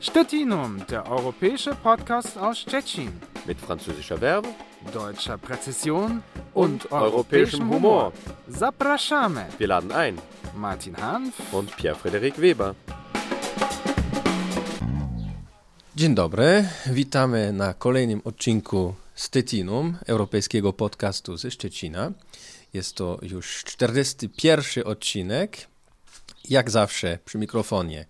Stettinum, der europäische Podcast aus Stettin. Mit französischer Verbe Deutscher Präzision und europäischem Humor. Zapraszamy. Wir laden ein. Martin Hanf Und Pierre-Frederik Weber. Dzień dobry, witamy na kolejnym odcinku Stettinum, europejskiego podcastu ze Szczecina. Jest to już 41 odcinek. Jak zawsze przy mikrofonie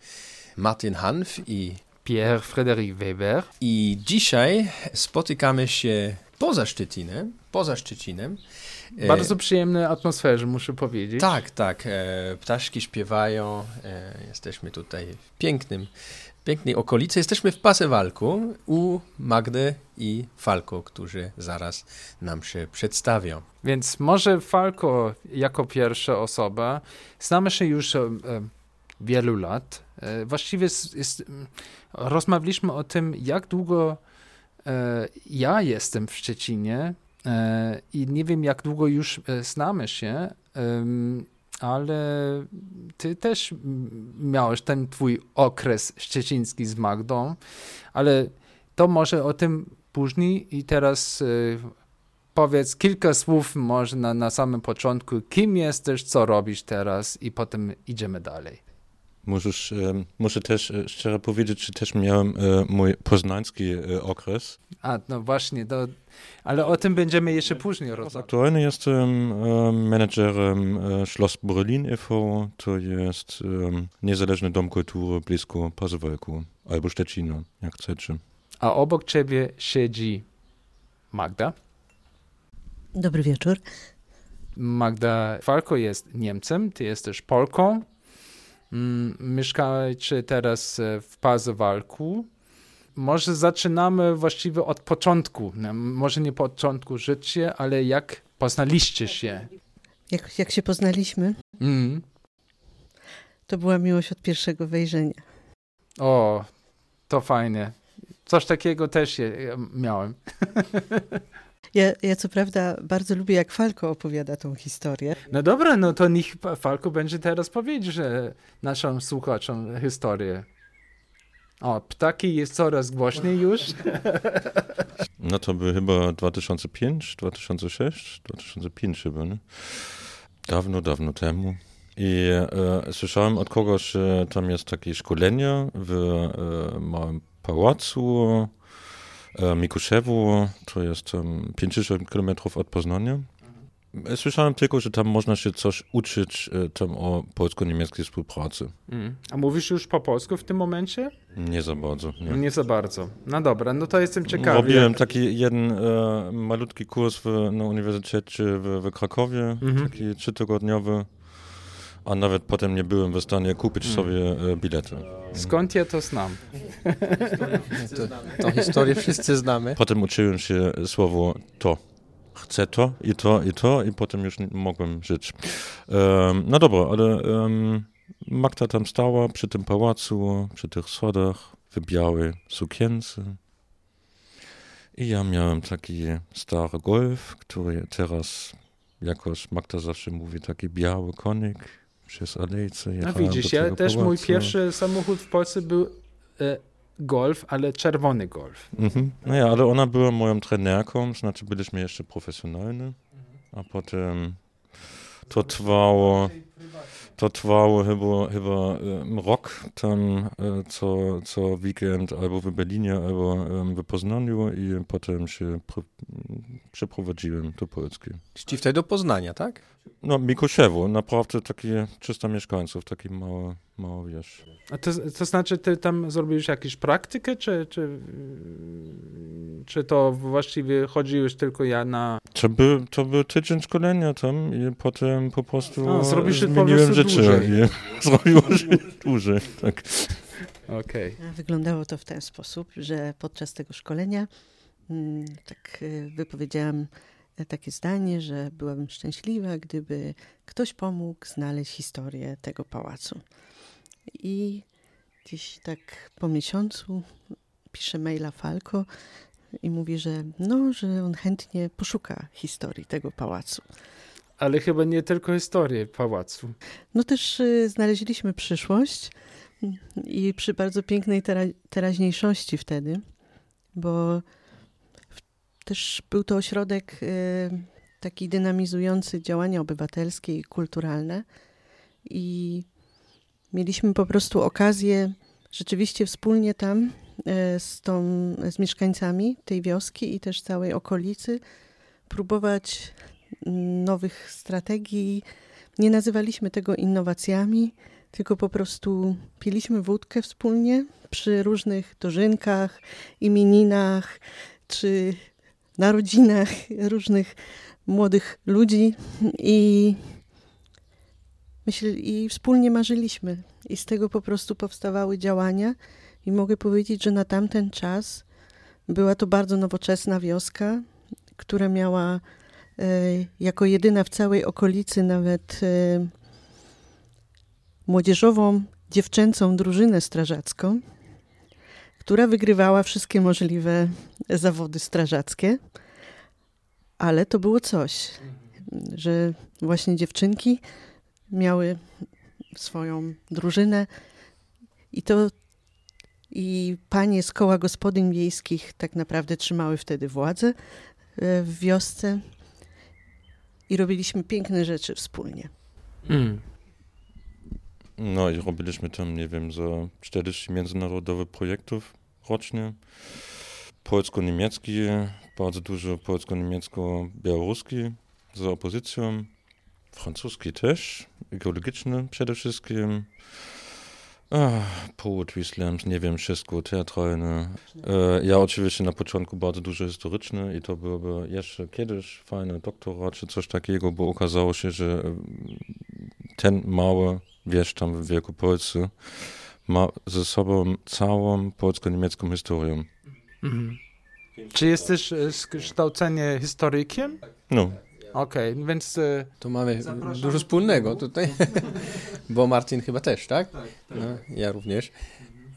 Martin Hanf i, Pierre-Frederik Weber. i dzisiaj spotykamy się poza Szczecinem. Poza Szczecinem. E, Bardzo przyjemnej atmosferze, muszę powiedzieć. Tak, tak. E, ptaszki śpiewają. E, jesteśmy tutaj w pięknym, pięknej okolicy. Jesteśmy w Pasewalku u Magdy i Falko, którzy zaraz nam się przedstawią. Więc może Falco jako pierwsza osoba. Znamy się już wielu lat. E, właściwie jest, jest, rozmawialiśmy o tym, jak długo e, ja jestem w Szczecinie e, i nie wiem, jak długo już znamy się, ale ty też miałeś ten twój okres szczeciński z Magdą, ale to może o tym później i teraz powiedz kilka słów może na, na samym początku, kim jesteś, co robisz teraz i potem idziemy dalej. Możesz, em, muszę też e, szczerze powiedzieć, że też miałem e, mój poznański e, okres. A, no właśnie, to, ale o tym będziemy jeszcze później rozmawiać. Aktualnie jestem em, menedżerem e, Schloss Berlin e.V. To jest niezależny dom kultury blisko Pasewalku albo Szczecina, jak chcecie. A obok ciebie siedzi Magda. Dobry wieczór. Magda Falko jest Niemcem, ty jesteś Polką. Mm, Mieszkacie teraz e, w Pazewalku. Może zaczynamy właściwie od początku. No, Może nie początku życia, ale jak poznaliście się. Jak, jak się poznaliśmy, Mm. to była miłość od pierwszego wejrzenia. O, to fajnie. Coś takiego też je, miałem. Ja, ja co prawda bardzo lubię, jak Falko opowiada tą historię. No dobra, no to niech Falko będzie teraz powiedzieć, że naszym słuchaczom historię. O, ptaki jest coraz głośniej już. No to by chyba 2005, 2006, 2005 chyba, nie? Dawno, dawno temu. I e, słyszałem od kogoś, że tam jest takie szkolenie w e, małym pałacu Mikuszewu, to jest um, 50 km od Poznania. E, Słyszałem tylko, że tam można się coś uczyć e, tam o polsko-niemieckiej współpracy. Mm. A mówisz już po polsku w tym momencie? Nie za bardzo. Nie. Nie za bardzo. No dobra, no to jestem ciekawy. Robiłem taki jeden e, malutki kurs w, na Uniwersytecie w, w Krakowie, Mhm. taki trzytygodniowy, a nawet potem nie byłem w stanie kupić Mm. sobie e, bilety. Skąd ja to znam? To, tą historię wszyscy znamy. Potem uczyłem się słowo to. Chcę to i to i to i potem już nie mogłem żyć. Em, no dobra, ale em, Magda tam stała przy tym pałacu, przy tych schodach, w białej sukience. I ja miałem taki stary Golf, który teraz jakoś Magda zawsze mówi taki biały konik przez alejce. No widzisz, ja też mój pałacu. pierwszy samochód w Polsce był e, Golf, ale czerwony Golf. Mhm. Naja, ale ona była moją trenerką, znaczy byliśmy jeszcze profesjonalni, a potem to trwało, to trwało chyba, chyba rok tam e, co, co weekend albo w Berlinie, albo w Poznaniu i potem się pr- przeprowadziłem do Polski. Czyli wtedy do Poznania, tak? No, Mikuszewo, naprawdę takie 300 mieszkańców, taki mały, mały wieś. A to, to znaczy, ty tam zrobiłeś jakąś praktykę, czy, czy, czy to właściwie chodziłeś tylko ja na... To był, to był tydzień szkolenia tam i potem po prostu A, zrobisz po zmieniłem dłużej. i zrobiło się dłużej, tak. A Wyglądało to w ten sposób, że podczas tego szkolenia mm, tak e, wypowiedziałam takie zdanie, że byłabym szczęśliwa, gdyby ktoś pomógł znaleźć historię tego pałacu. I gdzieś tak po miesiącu pisze maila Falco i mówi, że no, że on chętnie poszuka historii tego pałacu. Ale chyba nie tylko historię pałacu. No też y, znaleźliśmy przyszłość, i przy bardzo pięknej tera teraźniejszości wtedy, bo też był to ośrodek y, taki dynamizujący działania obywatelskie i kulturalne i mieliśmy po prostu okazję rzeczywiście wspólnie tam y, z, tą, z mieszkańcami tej wioski i też całej okolicy próbować nowych strategii. Nie nazywaliśmy tego innowacjami, tylko po prostu piliśmy wódkę wspólnie przy różnych dożynkach, imieninach czy narodzinach różnych młodych ludzi i myśl, i wspólnie marzyliśmy. I z tego po prostu powstawały działania i mogę powiedzieć, że na tamten czas była to bardzo nowoczesna wioska, która miała e, jako jedyna w całej okolicy nawet e, młodzieżową, dziewczęcą drużynę strażacką, która wygrywała wszystkie możliwe zawody strażackie. Ale to było coś, że właśnie dziewczynki miały swoją drużynę i to i panie z koła gospodyń wiejskich tak naprawdę trzymały wtedy władzę e, w wiosce i robiliśmy piękne rzeczy wspólnie. Mm. No i robiliśmy tam, nie wiem, za 40 międzynarodowych projektów Polsko-niemiecki, bardzo dużo polsko-niemiecko-białoruski z opozycją. Francuski też, ekologiczny przede wszystkim. Ach, poetry slams, nie wiem, wszystko teatralne. Ja oczywiście na początku bardzo dużo historyczne i to byłoby jeszcze kiedyś fajny doktorat czy coś takiego, bo okazało się, że ten mały wieś tam w Wielkopolsce ma ze sobą całą polsko-niemiecką historię. Mhm. Czy jesteś e, z kształcenia historykiem? No. Okej, okay, więc... E, to mamy zapraszam. dużo wspólnego tutaj, bo Martin chyba też, tak? Tak. tak. No, ja również.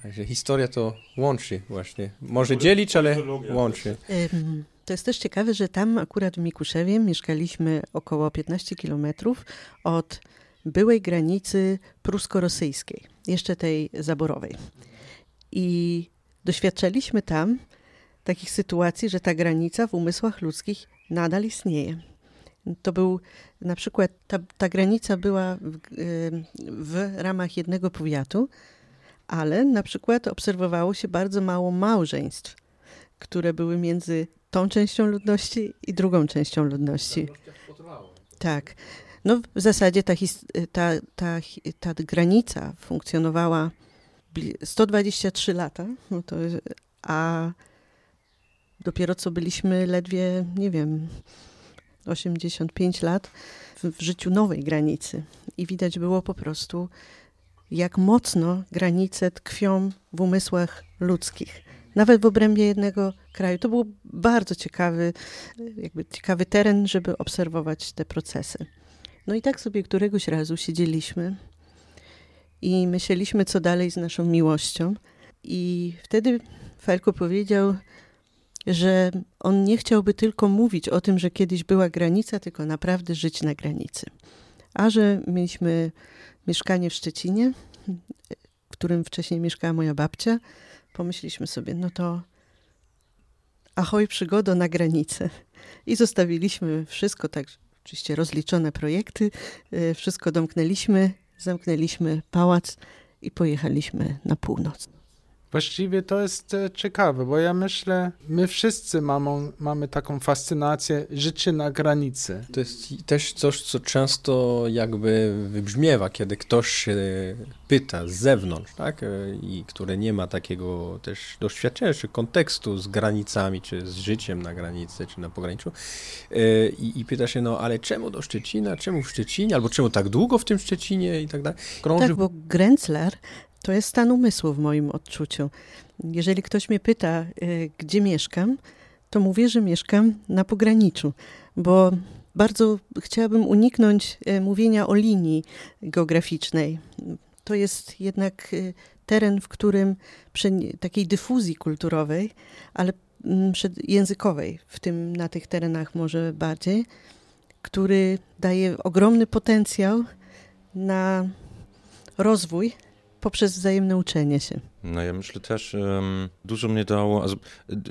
Także historia to łączy właśnie. Może dzielić, ale łączy. To jest też ciekawe, że tam akurat w Mikuszewie mieszkaliśmy około 15 kilometrów od byłej granicy prusko-rosyjskiej, jeszcze tej zaborowej. I doświadczaliśmy tam takich sytuacji, że ta granica w umysłach ludzkich nadal istnieje. To był na przykład, ta, ta granica była w, w ramach jednego powiatu, ale na przykład obserwowało się bardzo mało małżeństw, które były między tą częścią ludności i drugą częścią ludności. Tak. No w zasadzie ta, ta, ta, ta granica funkcjonowała 123 lata, no to, a dopiero co byliśmy ledwie, nie wiem, 85 lat w, w życiu nowej granicy. I widać było po prostu, jak mocno granice tkwią w umysłach ludzkich. Nawet w obrębie jednego kraju. To był bardzo ciekawy, jakby ciekawy teren, żeby obserwować te procesy. No i tak sobie któregoś razu siedzieliśmy i myśleliśmy, co dalej z naszą miłością. I wtedy Felko powiedział, że on nie chciałby tylko mówić o tym, że kiedyś była granica, tylko naprawdę żyć na granicy. A że mieliśmy mieszkanie w Szczecinie, w którym wcześniej mieszkała moja babcia, pomyśleliśmy sobie, no to ahoj przygodo na granicę. I zostawiliśmy wszystko tak, oczywiście rozliczone projekty, e, wszystko domknęliśmy, zamknęliśmy pałac i pojechaliśmy na północ. Właściwie to jest e, ciekawe, bo ja myślę, my wszyscy mamy, mamy taką fascynację życie na granicy. To jest też coś, co często jakby wybrzmiewa, kiedy ktoś się pyta z zewnątrz, tak? E, I które nie ma takiego też doświadczenia, czy kontekstu z granicami, czy z życiem na granicy, czy na pograniczu. E, I, i pyta się, no ale czemu do Szczecina, czemu w Szczecinie, albo czemu tak długo w tym Szczecinie i tak dalej. Krąży... Tak, bo Grenzler to jest stan umysłu w moim odczuciu. Jeżeli ktoś mnie pyta, y, gdzie mieszkam, to mówię, że mieszkam na pograniczu, bo bardzo chciałabym uniknąć y, mówienia o linii geograficznej. To jest jednak y, teren, w którym przy takiej dyfuzji kulturowej, ale mm, językowej, w tym na tych terenach może bardziej, który daje ogromny potencjał na rozwój poprzez wzajemne uczenie się. No ja myślę też, um, dużo mnie dało,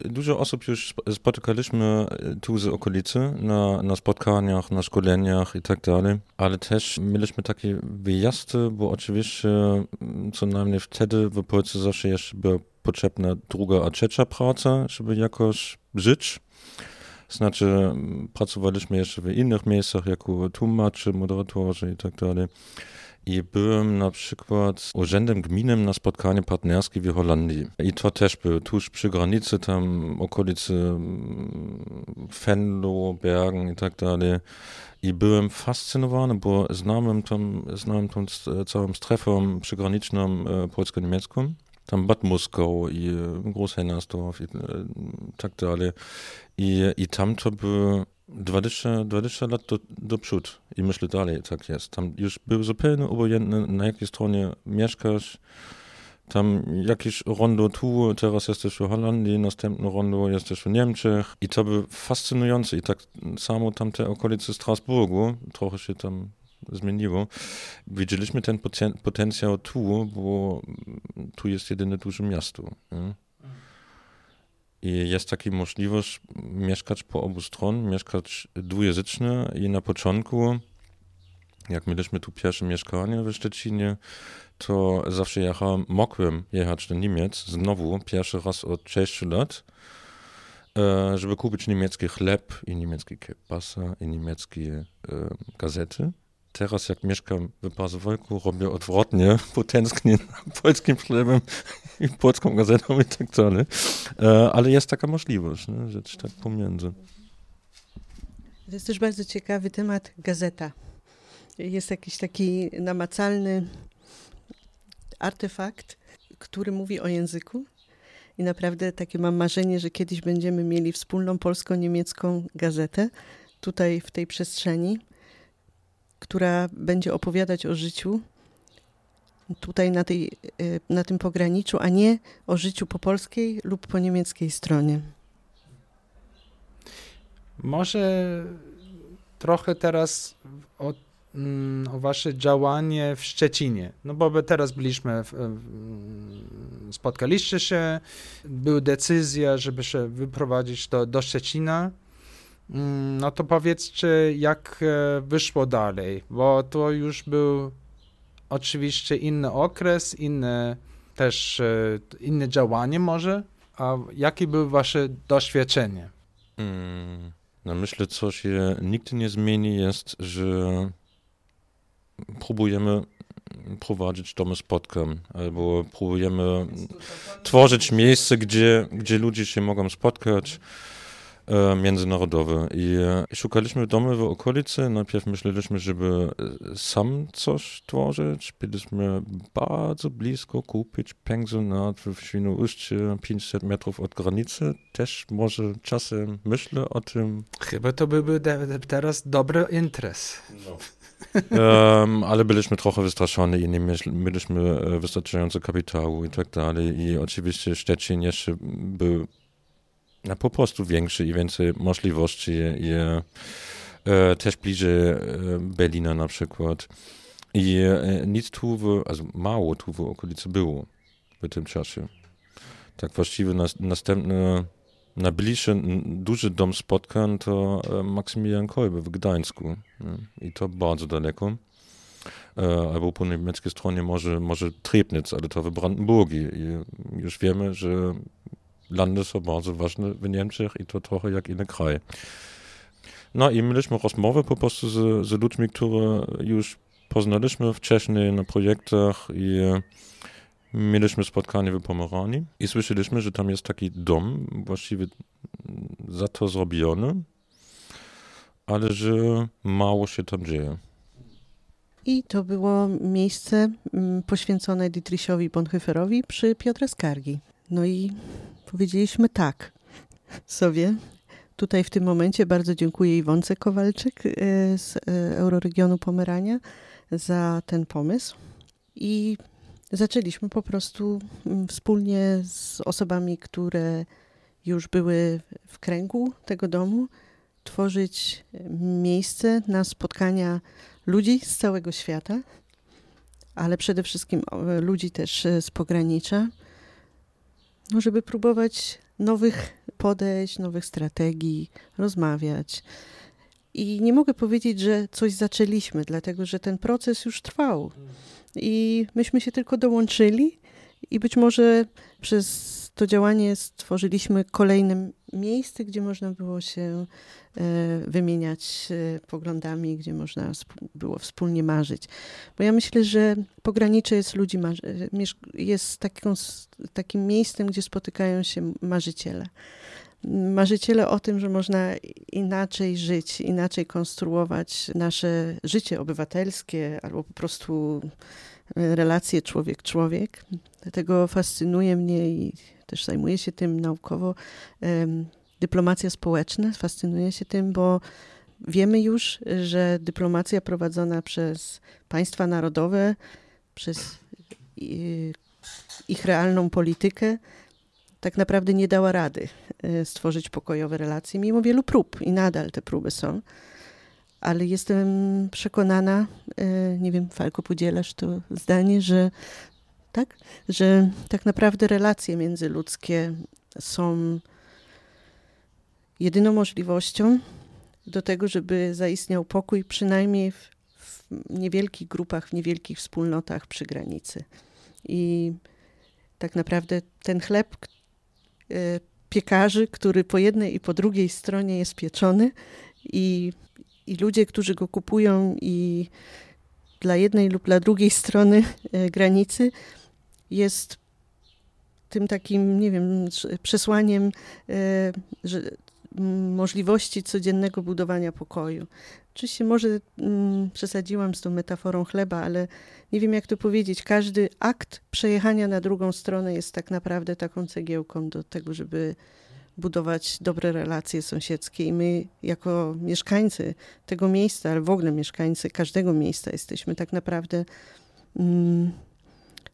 dużo osób już spotykaliśmy e, tu z okolicy, na, na spotkaniach, na szkoleniach i tak dalej, ale też mieliśmy takie wyjazdy, bo oczywiście co najmniej wtedy w Polsce zawsze jeszcze była potrzebna druga a trzecia praca, żeby jakoś żyć. Znaczy, pracowaliśmy jeszcze w innych miejscach, jako tłumacze, moderatorzy i tak dalej. I byłem na przykład urzędem gminnym na spotkaniu partnerskim w Holandii. I to też było tuż przy granicy, tam okolicy mm, Venlo, Bergen i tak dalej. I byłem fascynowany, bo znałem tam, znałem tą całą strefę przygraniczną e, polsko-niemiecką tam Bad Moskau i e, Großhennersdorf i e, tak dalej. I, i tam to było 20, 20 lat do, do przód i myślę dalej, tak jest. Tam już był zupełnie obojętny, na jakiej stronie mieszkasz. Tam jakieś rondo tu, teraz jesteś w Holandii, następne rondo jesteś w Niemczech. I to było fascynujące. I tak samo tam te okolice Strasburgu, trochę się tam zmieniło. Widzieliśmy ten potencjał tu, bo tu jest jedyne duże miasto. Nie? I jest taka możliwość mieszkać po obu stron, mieszkać dwujęzycznie i na początku, jak mieliśmy tu pierwsze mieszkanie w Szczecinie, to zawsze jechałem, mogłem jechać do Niemiec znowu, pierwszy raz od 6 lat, e, żeby kupić niemiecki chleb i niemieckie kiełbasa i niemieckie e, gazety teraz jak mieszkam w Bazowojku, robię odwrotnie, bo tęsknię polskim chlebem i polską gazetą i tak dalej. E, ale jest taka możliwość, nie? rzecz tak pomiędzy. To jest też bardzo ciekawy temat gazeta. Jest jakiś taki namacalny artefakt, który mówi o języku. I naprawdę takie mam marzenie, że kiedyś będziemy mieli wspólną polsko-niemiecką gazetę tutaj w tej przestrzeni która będzie opowiadać o życiu tutaj na, tej, e, na tym pograniczu, a nie o życiu po polskiej lub po niemieckiej stronie. Może trochę teraz o, mm, o wasze działanie w Szczecinie. No bo teraz byliśmy, w, spotkaliście się, była decyzja, żeby się wyprowadzić do, do Szczecina. Mm, no to powiedzcie, jak e, wyszło dalej, bo to już był oczywiście inny okres, inne też e, inne działanie może. A jakie były wasze doświadczenie? Hmm, no myślę, co się nigdy nie zmieni jest, że próbujemy prowadzić domy spotkań, albo próbujemy tworzyć miejsce, gdzie, gdzie ludzie się mogą spotkać, E, międzynarodowe i e, szukaliśmy domy w okolicy. Najpierw myśleliśmy, żeby e, sam coś tworzyć. Byliśmy bardzo blisko kupić pensjonat w Świnoujście, 500 metrów od granicy. Też może czasem myślę o tym. Chyba to byłby teraz dobry interes. No. um, ale byliśmy trochę wystraszeni i nie mieliśmy wystarczająco kapitału i tak dalej. I oczywiście Szczecin jeszcze był po prostu większy i więcej możliwości i e, też bliżej e, Berlina na przykład. I e, nic tu, w, also mało tu w okolicy było w tym czasie. Tak właściwie nas, następny, najbliższy duży dom spotkań to Maksymilian Kolbe w Gdańsku. I to bardzo daleko. Albo po niemieckiej stronie może, może Trebnitz, ale to w Brandenburgii. I już wiemy, że Lande są bardzo ważne w Niemczech i to trochę jak inny kraj. No i mieliśmy rozmowę po prostu z, z ludźmi, które już poznaliśmy wcześniej na projektach i mieliśmy spotkanie w Pomeranii i słyszeliśmy, że tam jest taki dom właściwie za to zrobiony, ale że mało się tam dzieje. I to było miejsce mm, poświęcone Dietrichowi Bonhoefferowi przy Piotrze Skargi. No i powiedzieliśmy tak sobie. Tutaj w tym momencie bardzo dziękuję Iwonce Kowalczyk e, z e, Euroregionu Pomerania za ten pomysł. I zaczęliśmy po prostu mm, wspólnie z osobami, które już były w kręgu tego domu, tworzyć miejsce na spotkania ludzi z całego świata, ale przede wszystkim ludzi też z pogranicza, no żeby próbować nowych podejść, nowych strategii, rozmawiać. I nie mogę powiedzieć, że coś zaczęliśmy, dlatego że ten proces już trwał. I myśmy się tylko dołączyli, i być może przez to działanie stworzyliśmy kolejne miejsce, gdzie można było się e, wymieniać e, poglądami, gdzie można było wspólnie marzyć. Bo ja myślę, że pogranicze jest ludzi, jest taką, takim miejscem, gdzie spotykają się marzyciele marzyciele o tym, że można inaczej żyć, inaczej konstruować nasze życie obywatelskie albo po prostu e, relacje człowiek-człowiek. Dlatego fascynuje mnie i też zajmuję się tym naukowo dyplomacja społeczna. Fascynuje się tym, bo wiemy już, że dyplomacja prowadzona przez państwa narodowe, przez ich realną politykę, tak naprawdę nie dała rady e, stworzyć pokojowe relacje, mimo wielu prób i nadal te próby są. Ale jestem przekonana, e, nie wiem, Falko, podzielasz to zdanie, że tak, że tak naprawdę relacje międzyludzkie są jedyną możliwością do tego, żeby zaistniał pokój, przynajmniej w, w niewielkich grupach, w niewielkich wspólnotach przy granicy. I tak naprawdę ten chleb, E, piekarzy, który po jednej i po drugiej stronie jest pieczony i, i ludzie, którzy go kupują i dla jednej lub dla drugiej strony e, granicy jest tym takim, nie wiem, przesłaniem e, że, możliwości codziennego budowania pokoju. Oczywiście może mm, przesadziłam z tą metaforą chleba, ale nie wiem jak to powiedzieć. Każdy akt przejechania na drugą stronę jest tak naprawdę taką cegiełką do tego, żeby budować dobre relacje sąsiedzkie. I my, jako mieszkańcy tego miejsca, ale w ogóle mieszkańcy każdego miejsca, jesteśmy tak naprawdę mm,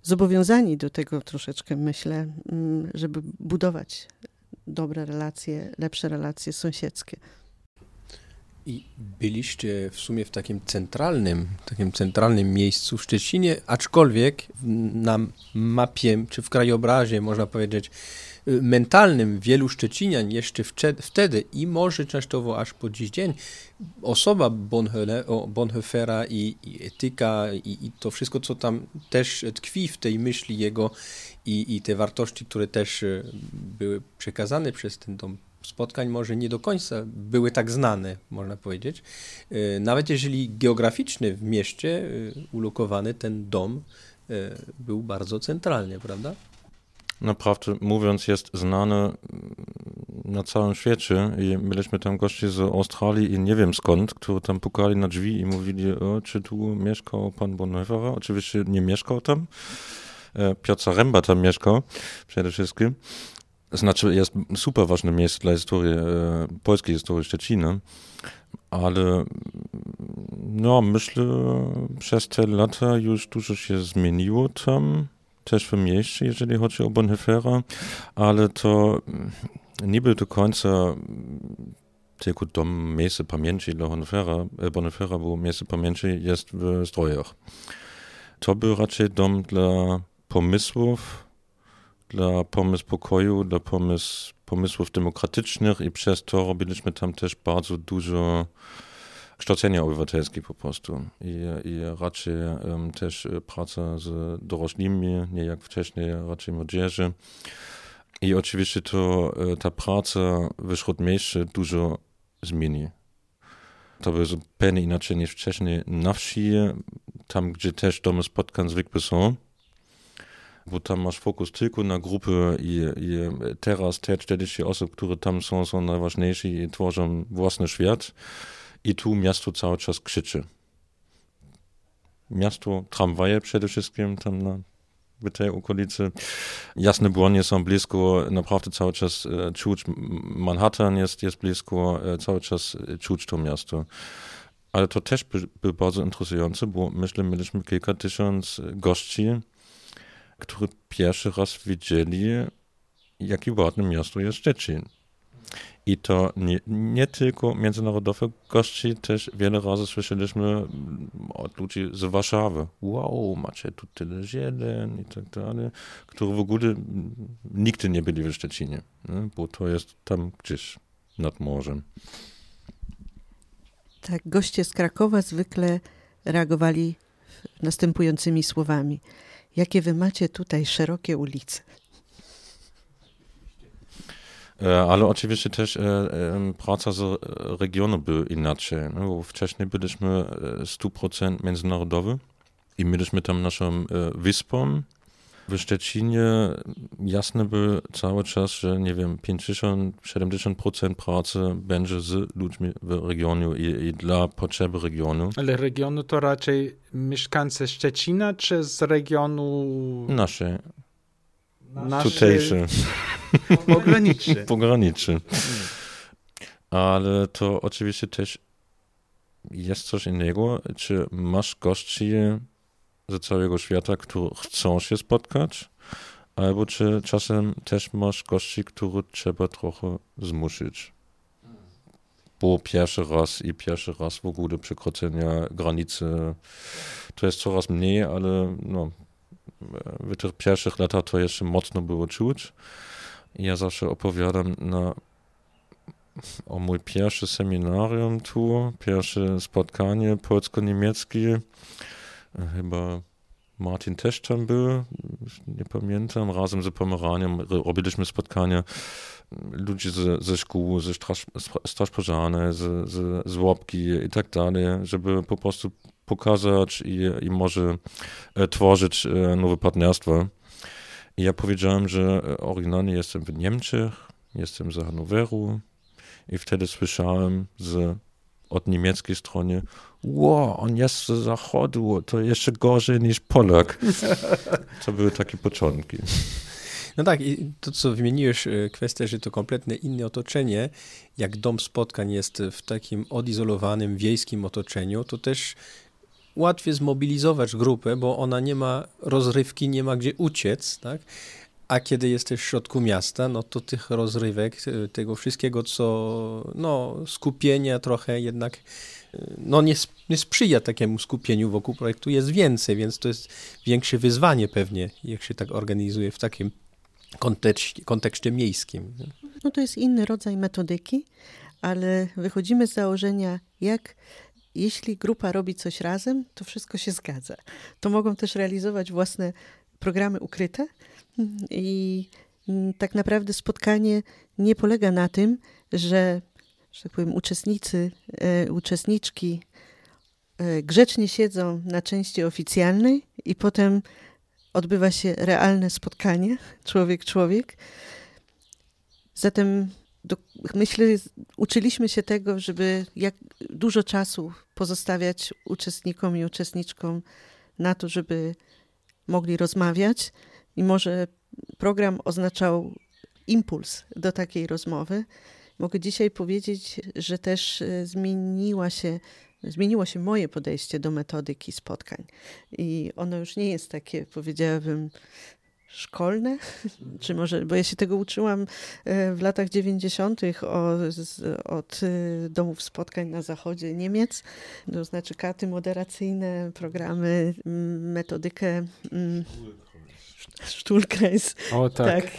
zobowiązani do tego troszeczkę, myślę, mm, żeby budować dobre relacje, lepsze relacje sąsiedzkie. I byliście w sumie w takim centralnym, takim centralnym miejscu w Szczecinie, aczkolwiek na mapie czy w krajobrazie, można powiedzieć, y, mentalnym wielu Szczecinian jeszcze wtedy i może częściowo aż po dziś dzień osoba Bonhoeffera i, i etyka i, i, to wszystko, co tam też tkwi w tej myśli jego i, i te wartości, które też y, były przekazane przez ten dom spotkań może nie do końca były tak znane, można powiedzieć. E, nawet jeżeli geograficznie w mieście e, ulokowany ten dom e, był bardzo centralnie, prawda? Naprawdę mówiąc, jest znany na całym świecie i mieliśmy tam gości z Australii i nie wiem skąd, którzy tam pukali na drzwi i mówili, o, czy tu mieszkał pan Bonhoeffer? Oczywiście nie mieszkał tam. Piotr Zaremba tam mieszkał przede wszystkim. Znaczy, jest super ważne miejsce dla historii, e, polskiej historii Szczecina, ale no, myślę, przez te lata już dużo się zmieniło tam, też w mieście, jeżeli chodzi o Bonhoeffera, ale to nie był do końca tylko dom miejsce pamięci dla Bonhoeffera, e, Bonhoeffera bo miejsce pamięci jest w Zdrojach. To był raczej dom dla pomysłów, dla pomysł pokoju, dla pomysł, pomysłów demokratycznych i przez to robiliśmy tam też bardzo dużo kształcenia obywatelskie po prostu i, i raczej um, też praca z dorośłymi, nie jak wcześniej, raczej młodzieży. I oczywiście to e, ta praca w Śródmieście dużo zmieni. To było zupełnie inaczej niż wcześniej na wsi, tam gdzie też domy spotkań zwykłe są bo tam masz fokus tylko na grupy i, i teraz te 40 osób, które tam są, są najważniejsze i tworzą własny świat. I tu miasto cały czas krzyczy. Miasto, tramwaje przede wszystkim tam na w tej okolicy. Jasne błonie są blisko, naprawdę cały czas e, czuć, Manhattan jest, jest blisko, e, cały czas czuć to miasto. Ale to też by, by bardzo interesujące, bo myślę, mieliśmy kilka tysiąc gości, którzy pierwszy raz widzieli, jakie ładne miasto jest Szczecin. I to nie, nie tylko międzynarodowych gości, też wiele razy słyszeliśmy od ludzi z Warszawy. Wow, macie tu tyle zielen i tak dalej, którzy w ogóle nigdy nie byli w Szczecinie, nie? bo to jest tam gdzieś nad morzem. Tak, goście z Krakowa zwykle reagowali następującymi słowami. Jakie wy macie tutaj szerokie ulice? E, ale oczywiście też e, e, praca z regionu była inaczej. No, wcześniej byliśmy 100% międzynarodowy i mieliśmy tam naszą wyspą. W Szczecinie jasne było cały czas, że nie wiem, 50-70% pracy będzie z ludźmi w regionie i, i, dla potrzeb regionu. Ale regionu to raczej mieszkańcy Szczecina, czy z regionu... Nasze. Nasze... Tutejsze. Pograniczy. Pograniczy. Ale to oczywiście też jest coś innego, czy masz gości ze całego świata, którzy chcą się spotkać, albo czy czasem też masz gości, których trzeba trochę zmusić. Bo pierwszy raz i pierwszy raz w ogóle przekroczenia granicy to jest coraz mniej, ale no, w tych pierwszych latach to jeszcze mocno było czuć. Ja zawsze opowiadam na, o mój pierwszy seminarium tu, pierwsze spotkanie polsko-niemieckie. Chyba Martin też tam był, nie pamiętam, razem z Pomeraniem robiliśmy spotkania ludzi ze, ze szkół, ze straż pożarnej, z, z, z łapki i tak dalej, żeby po prostu pokazać i, i może e, tworzyć e, nowe partnerstwa. I ja powiedziałem, że e, oryginalnie jestem w Niemczech, jestem z Hanoweru i wtedy słyszałem z, od niemieckiej strony, wow, on jest z zachodu, to jeszcze gorzej niż Polak. To były takie początki. No tak, i to co wymieniłeś, e, kwestia, że to kompletnie inne otoczenie, jak dom spotkań jest w takim odizolowanym, wiejskim otoczeniu, to też łatwiej zmobilizować grupę, bo ona nie ma rozrywki, nie ma gdzie uciec, tak? A kiedy jesteś w środku miasta, no to tych rozrywek, e, tego wszystkiego, co, no, skupienia trochę jednak, e, no nie, nie sprzyja takiemu skupieniu wokół projektu, jest więcej, więc to jest większe wyzwanie pewnie, jak się tak organizuje w takim kontekście, kontekście miejskim. No to jest inny rodzaj metodyki, ale wychodzimy z założenia, jak jeśli grupa robi coś razem, to wszystko się zgadza. To mogą też realizować własne programy ukryte i tak naprawdę spotkanie nie polega na tym, że, że tak powiem, uczestnicy, e, uczestniczki e, grzecznie siedzą na części oficjalnej i potem odbywa się realne spotkanie człowiek-człowiek. Zatem do, myślę, uczyliśmy się tego, żeby jak dużo czasu pozostawiać uczestnikom i uczestniczkom na to, żeby mogli rozmawiać. I może program oznaczał impuls do takiej rozmowy. Mogę dzisiaj powiedzieć, że też e, zmieniła się, zmieniło się moje podejście do metodyki spotkań. I ono już nie jest takie, powiedziałabym, szkolne, czy może, bo ja się tego uczyłam e, w latach 90. od e, domów spotkań na zachodzie Niemiec, to znaczy karty moderacyjne, programy, metodykę Stuhlkreis. O tak, tak.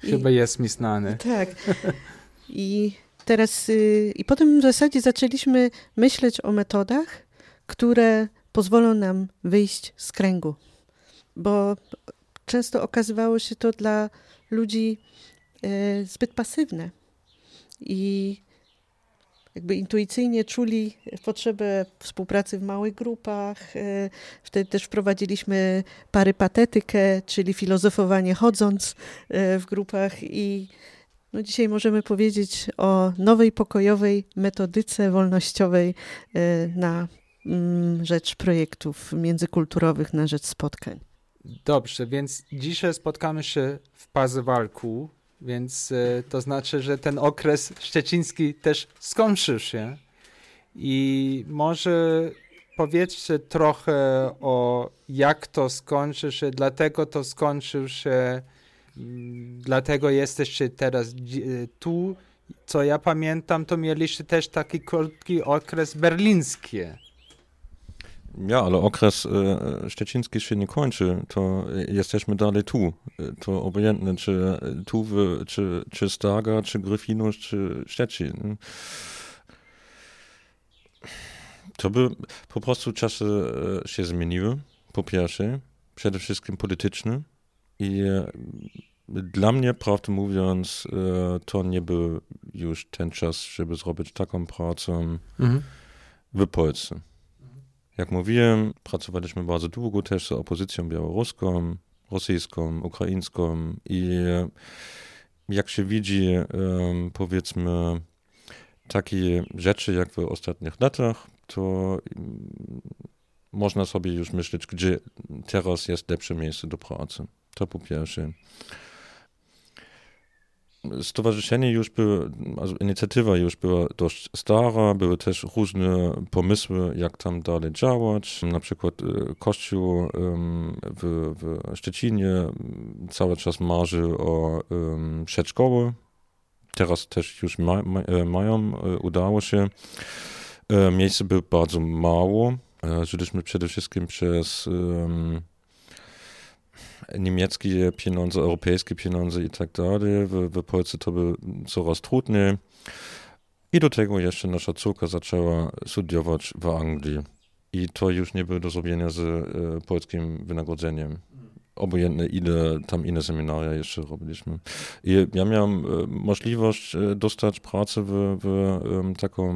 chyba I, jest mi znany. Tak. I teraz, y, i potem w zasadzie zaczęliśmy myśleć o metodach, które pozwolą nam wyjść z kręgu. Bo często okazywało się to dla ludzi e, zbyt pasywne i jakby intuicyjnie czuli potrzebę współpracy w małych grupach. E, wtedy też wprowadziliśmy parypatetykę, czyli filozofowanie chodząc e, w grupach i no dzisiaj możemy powiedzieć o nowej pokojowej metodyce wolnościowej na mm, rzecz projektów międzykulturowych, na rzecz spotkań. Dobrze, więc dzisiaj spotkamy się w Pazywalku, więc e, to znaczy, że ten okres szczeciński też skończył się. I może powiedzcie trochę o jak to skończy się, dlatego to skończył się, mm, dlatego jesteście teraz e, tu co ja pamiętam, to mieliście też taki krótki okres berliński. Ja, ale okres e, szczeciński się nie kończy, to jesteśmy dalej tu. To obojętne, czy tu, w, czy, czy Staga, czy Gryfinus, czy Szczecin. To by po prostu czasy e, się zmieniły, po pierwsze, przede wszystkim polityczne i e, dla mnie, prawdę mówiąc, e, to nie był już ten czas, żeby zrobić taką pracę Mhm. w Polsce. Jak mówiłem, pracowaliśmy bardzo długo też z opozycją białoruską, rosyjską, ukraińską i e, jak się widzi, em, powiedzmy, takie rzeczy jak w ostatnich latach, to mm, można sobie już myśleć, gdzie teraz jest lepsze miejsce do pracy. To po pierwsze. Stowarzyszenie już było, inicjatywa już była dość stara, były też różne pomysły, jak tam dalej działać. Na przykład e, Kościół w, w Szczecinie cały czas marzy o przedszkoły. Teraz też już e, mają, e, udało się. E, Miejsce było bardzo mało. E, Żyliśmy przede wszystkim przez niemieckie pieniądze, europejskie pieniądze i tak dalej. W, w Polsce to było coraz trudniej. I do tego jeszcze nasza córka zaczęła studiować w Anglii. I to już nie było do zrobienia z e, polskim wynagrodzeniem. Obojętne, ile tam inne seminaria jeszcze robiliśmy. I ja miałem e, możliwość e, dostać pracę w, w taką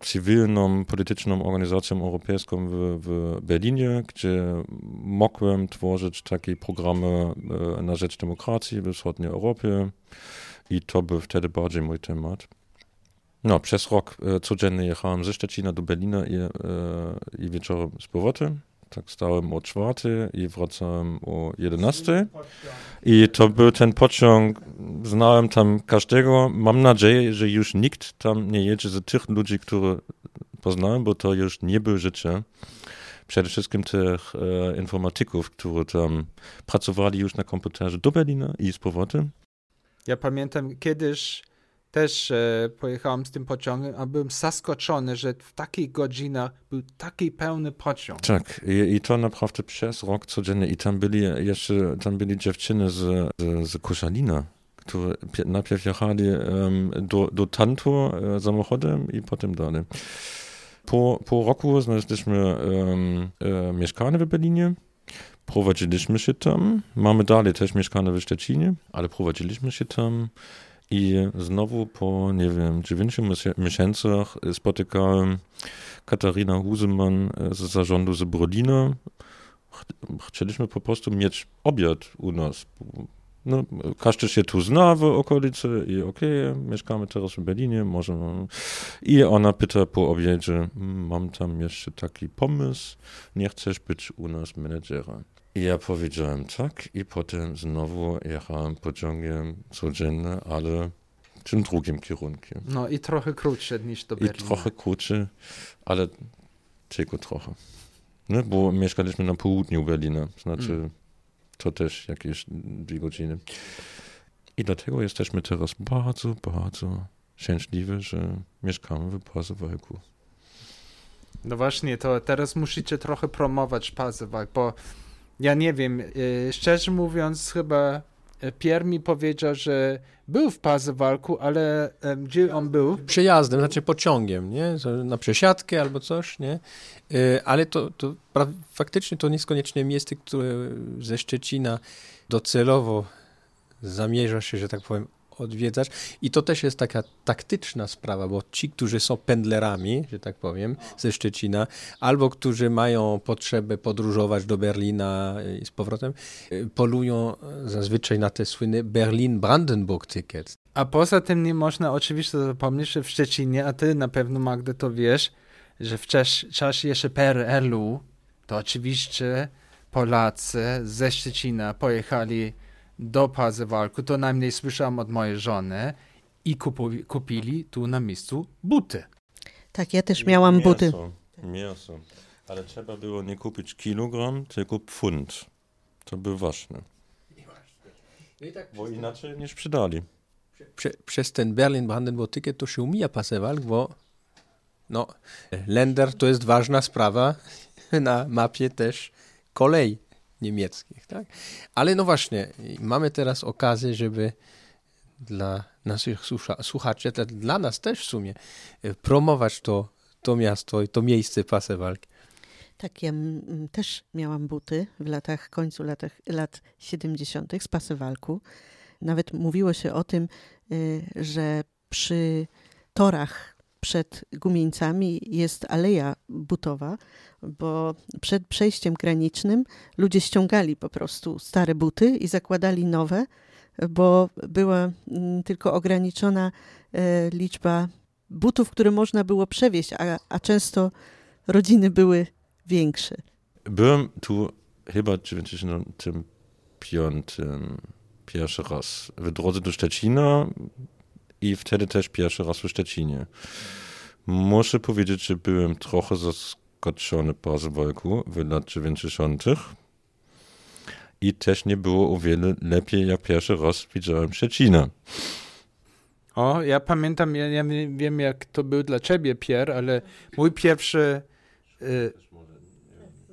cywilną, polityczną organizacją europejską w, w Berlinie, gdzie mogłem tworzyć takie programy e, na rzecz demokracji w wschodniej Europie i to był wtedy bardziej mój temat. No, przez rok e, codziennie jechałem ze Szczecina do Berlina i, e, i wieczorem z powrotem. Tak stałem o czwartej i wracałem o 11. I to był ten pociąg, znałem tam każdego. Mam nadzieję, że już nikt tam nie jedzie z tych ludzi, które poznałem, bo to już nie było życie. Przede wszystkim tych e, informatyków, którzy tam pracowali już na komputerze do Berlina i z powrotem. Ja pamiętam kiedyś też e, pojechałem z tym pociągiem, a byłem zaskoczony, że w takich godzinach był taki pełny pociąg. Tak, i, i to naprawdę przez rok codziennie. I tam byli jeszcze, tam byli dziewczyny z, z, z które pie- najpierw jechali em, do, do Tantu e, samochodem i potem dalej. Po, po roku znaleźliśmy em, e, mieszkanie w Berlinie. Prowadziliśmy się tam. Mamy dalej też mieszkanie w Szczecinie, ale prowadziliśmy się tam. I znowu po, nie wiem, 9 miesię- miesiącach spotykałem Katarina Husemann z zarządu z Brodina. Ch- Chcieliśmy po prostu mieć obiad u nas. No, każdy się tu zna w okolicy i okej, mieszkamy teraz w Berlinie, możemy. I ona pyta po obiedzie, "Mm, mam tam jeszcze taki pomysł, nie chcesz być u nas menedżerem. I ja powiedziałem tak i potem znowu jechałem pociągiem codziennie, ale tym drugim kierunkiem. No i trochę krótsze niż do I Berlina. trochę krótszy, ale tylko trochę. No, bo mieszkaliśmy na południu Berlina, znaczy Mm. to też jakieś dwie godziny. I dlatego jesteśmy teraz bardzo, bardzo szczęśliwi, że mieszkamy w Pasewalku. No właśnie, to teraz musicie trochę promować Pasewalk, bo ja nie wiem, e, szczerze mówiąc chyba e, Pierre mi powiedział, że był w Pasewalku, ale gdzie on był? Przejazdem, znaczy pociągiem, nie? Na przesiadkę albo coś, nie? Y, Ale to, to faktycznie to niekoniecznie miejsce, które ze Szczecina docelowo zamierza się, że tak powiem, odwiedzać. I to też jest taka taktyczna sprawa, bo ci, którzy są pendlerami, że tak powiem, ze Szczecina, albo którzy mają potrzebę podróżować do Berlina i z powrotem, y, polują zazwyczaj na te słynne Berlin-Brandenburg tickets. A poza tym nie można oczywiście zapomnieć, że w Szczecinie, a ty na pewno Magda to wiesz, że w czas, czasie jeszcze PRL-u to oczywiście Polacy ze Szczecina pojechali do Pasewalku, to najmniej słyszałem od mojej żony i kupu, kupili tu na miejscu buty. Tak, ja też miałam buty. Mięso, mięso. Ale trzeba było nie kupić kilogram, tylko pfund. To było ważne. Bo inaczej nie sprzedali. Prze, przez ten Berlin-Brandenburg ticket to się umija pasować, bo no, Länder to jest ważna sprawa na mapie też kolei niemieckich, tak? Ale no właśnie, mamy teraz okazję, żeby dla naszych słuchaczy, dla nas też w sumie, e, promować to, to miasto i to miejsce Pasewalk. Tak, ja też miałam buty w latach, końcu latach, lat 70. z Pasewalku. Nawet mówiło się o tym, y, że przy torach przed gumieńcami jest aleja butowa, bo przed przejściem granicznym ludzie ściągali po prostu stare buty i zakładali nowe, bo była mm, tylko ograniczona e, liczba butów, które można było przewieźć, a, a często rodziny były większe. Byłem tu chyba w 95 pierwszy raz w drodze do Szczecina i wtedy też pierwszy raz w Szczecinie. Muszę powiedzieć, że byłem trochę zaskoczony po Zwolku w lat 90. I też nie było o wiele lepiej, jak pierwszy raz widziałem Szczecina. O, ja pamiętam, ja, ja wiem jak to był dla ciebie, Pierre, ale mój pierwszy... Y,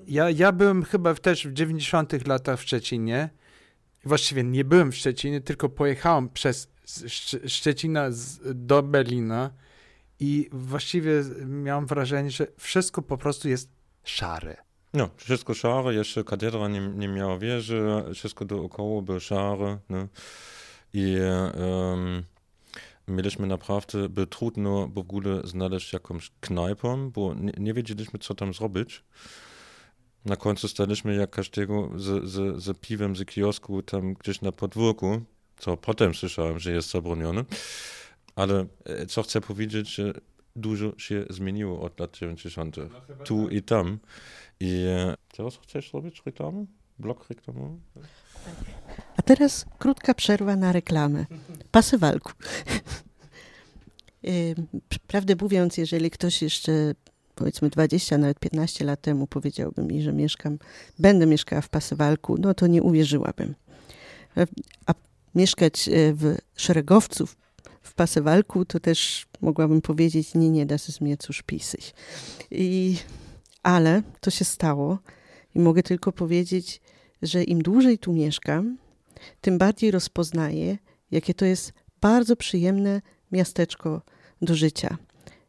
ja, ja byłem chyba też w 90 latach w Szczecinie. Właściwie nie byłem w Szczecinie, tylko pojechałem przez Szczecina do Berlina i właściwie miałem wrażenie, że wszystko po prostu jest szare. No, wszystko szare, jeszcze katedra nie, nie miała wieży, wszystko dookoła było szare. No. I um, mieliśmy naprawdę, by trudno w ogóle znaleźć jakąś knajpę, bo nie, nie wiedzieliśmy, co tam zrobić. Na końcu staliśmy jak każdego z, z, z piwem z kiosku tam gdzieś na podwórku, co potem słyszałem, że jest zabronione. Ale e, co chcę powiedzieć, że dużo się zmieniło od lat 90. No, tu tak. i tam. I e, teraz chcesz robić reklamę? Blok reklamowy? A teraz krótka przerwa na reklamę. Pasywalku. Prawdę mówiąc, jeżeli ktoś jeszcze powiedzmy 20, nawet 15 lat temu powiedziałby mi, że mieszkam, będę mieszkała w Pasywalku, no to nie uwierzyłabym. A mieszkać e, w Szeregowcu, w Pasywalku, to też mogłabym powiedzieć, nie, nie da się z mnie cóż pisać. I, ale to się stało i mogę tylko powiedzieć, że im dłużej tu mieszkam, tym bardziej rozpoznaję, jakie to jest bardzo przyjemne miasteczko do życia.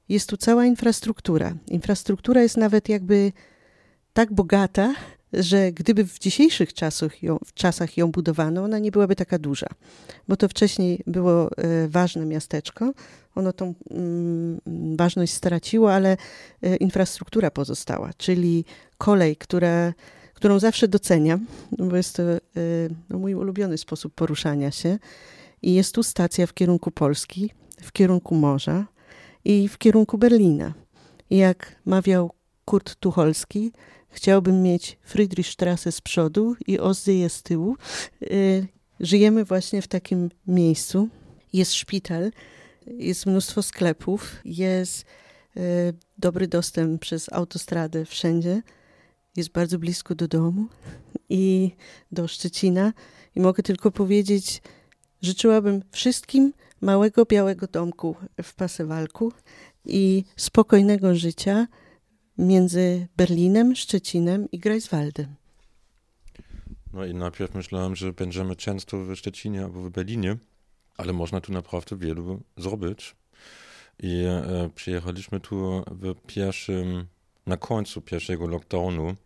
Jest tu cała infrastruktura. Infrastruktura jest nawet jakby tak bogata, że gdyby w dzisiejszych czasach ją, w czasach ją budowano, ona nie byłaby taka duża, bo to wcześniej było e, ważne miasteczko. Ono tą mm, ważność straciło, ale e, infrastruktura pozostała, czyli kolej, która, którą zawsze doceniam, bo jest to e, no, mój ulubiony sposób poruszania się. I jest tu stacja w kierunku Polski, w kierunku morza i w kierunku Berlina. I jak mawiał Kurt Tucholski, chciałbym mieć Friedrichstrasse z przodu i Ostsee z tyłu. Y, żyjemy właśnie w takim miejscu. Jest szpital, jest mnóstwo sklepów, jest y, dobry dostęp przez autostradę wszędzie. Jest bardzo blisko do domu i do Szczecina. I mogę tylko powiedzieć, życzyłabym wszystkim małego białego domku w Pasewalku i spokojnego życia między Berlinem, Szczecinem i Greifswaldem. No i najpierw myślałem, że będziemy często w Szczecinie albo w Berlinie, ale można tu naprawdę wielu zrobić. I e, przyjechaliśmy tu w pierwszym, na końcu pierwszego lockdownu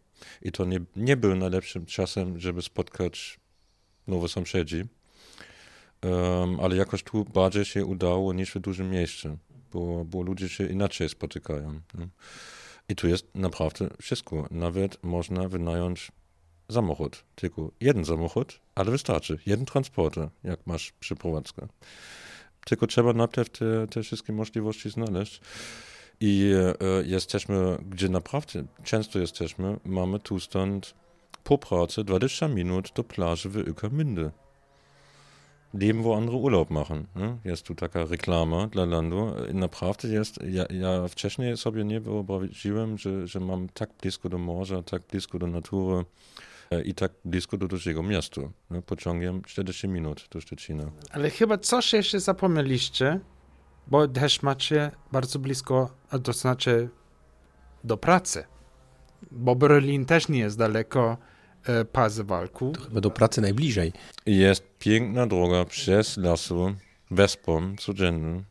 i to nie, nie był najlepszym czasem, żeby spotkać nowe sąsiedzi. Um, ale jakoś tu bardziej się udało niż w dużym mieście, bo, bo ludzie się inaczej spotykają. I tu jest naprawdę wszystko. Nawet można wynająć samochód. Tylko jeden samochód, ale wystarczy. Jeden transporter, jak masz przeprowadzkę. Tylko trzeba najpierw te, te wszystkie możliwości znaleźć. I e, jesteśmy, gdzie naprawdę często jesteśmy, mamy tu stąd po pracy 20 minut do plaży w Ueckermünde leben, wo andere Urlaub machen. Jest tu taka reklama dla landu. Naprawdę jest, ja, ja wcześniej sobie nie wyobraziłem, że, że mam tak blisko do morza, tak blisko do natury i tak blisko do dużego miasta. No, pociągiem 40 minut do Szczecina. Ale chyba coś jeszcze zapomnieliście, bo też macie bardzo blisko, to znaczy do pracy. Bo Berlin też nie jest daleko e, pas walku. Chyba do pracy najbliżej. Jest piękna droga przez lasu, wespą, codziennie.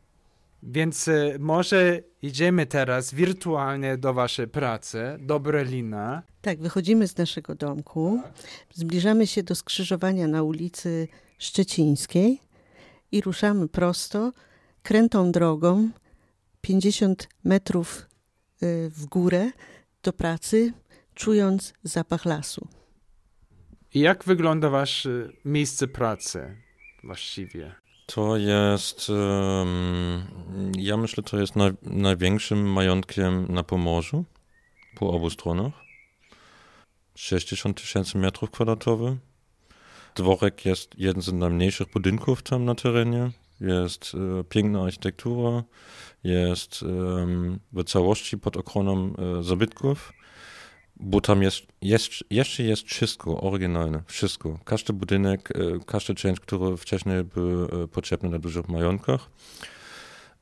Więc e, może idziemy teraz wirtualnie do waszej pracy, do Berlina. Tak, wychodzimy z naszego domku, zbliżamy się do skrzyżowania na ulicy Szczecińskiej i ruszamy prosto, krętą drogą, 50 metrów y, w górę do pracy, czując zapach lasu. I jak wygląda wasze miejsce pracy właściwie? To jest, ja myślę, to jest naj, największym majątkiem na Pomorzu, po obu stronach. 60 tysięcy metrów kwadratowych. Dworek jest jeden z najmniejszych budynków tam na terenie. Jest e, piękna architektura, jest w całości pod ochroną e, zabytków, bo tam jest, jest, jeszcze jest wszystko oryginalne, wszystko. Każdy budynek, e, każda część, która wcześniej była e, potrzebna na dużych majątkach.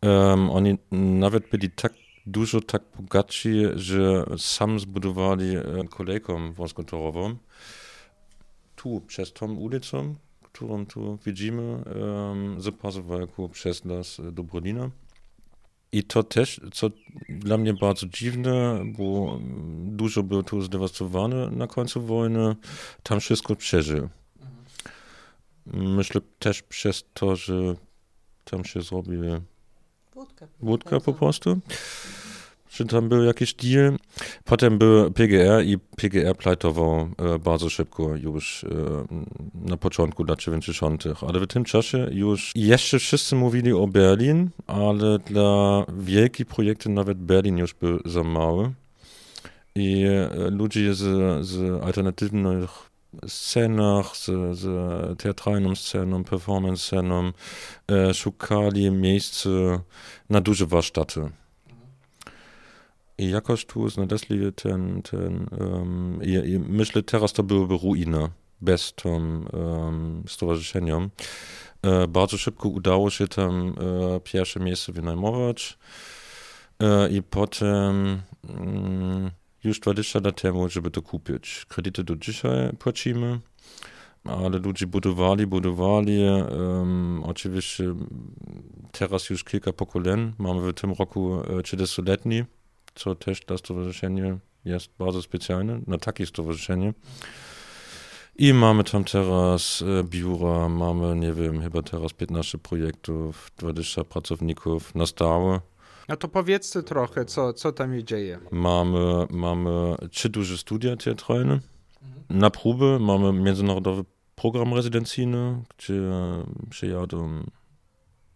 Um, oni nawet byli tak dużo, tak bogaci, że sam zbudowali e, kolejką wąskotorową. Tu przez tą ulicą, którą tu widzimy, um, z Pasowalku przez las do Berlina. I to też, co dla mnie bardzo dziwne, bo dużo było tu zdewastowane na końcu wojny, tam wszystko przeżył. Myślę też przez to, że tam się zrobi wódka po prostu. Że tam był jakiś deal. Potem był PGR i PGR plajtował e, bardzo szybko już e, na początku lat 90. Ale w tym czasie już jeszcze wszyscy mówili o Berlin, ale dla wielkich projektów nawet Berlin już był za mały. I e, ludzie z, z alternatywnych scenach, z, z teatralną sceną, performance sceną e, szukali miejsc na duże warsztaty. Jakoś tu znaleźli ten, ten um, i, i myślę teraz to byłoby ruina bez tym um. E, bardzo szybko udało się tam e, pierwsze miejsce wynajmować e, i potem mm, już 20 lat temu, żeby to kupić. Kredyty do dzisiaj płacimy, ale ludzie budowali, budowali. Um, oczywiście teraz już kilka pokoleń. Mamy w tym roku 30-letni, co też dla stowarzyszenia jest bardzo specjalne, na takie stowarzyszenie. I mamy tam teraz biura, mamy, nie wiem, chyba teraz 15 projektów, 20 pracowników na stałe. No to powiedzcie trochę, co, co tam się dzieje. Mamy, mamy trzy duże studia teatralne. Na próbę mamy międzynarodowy program rezydencyjny, gdzie przyjadą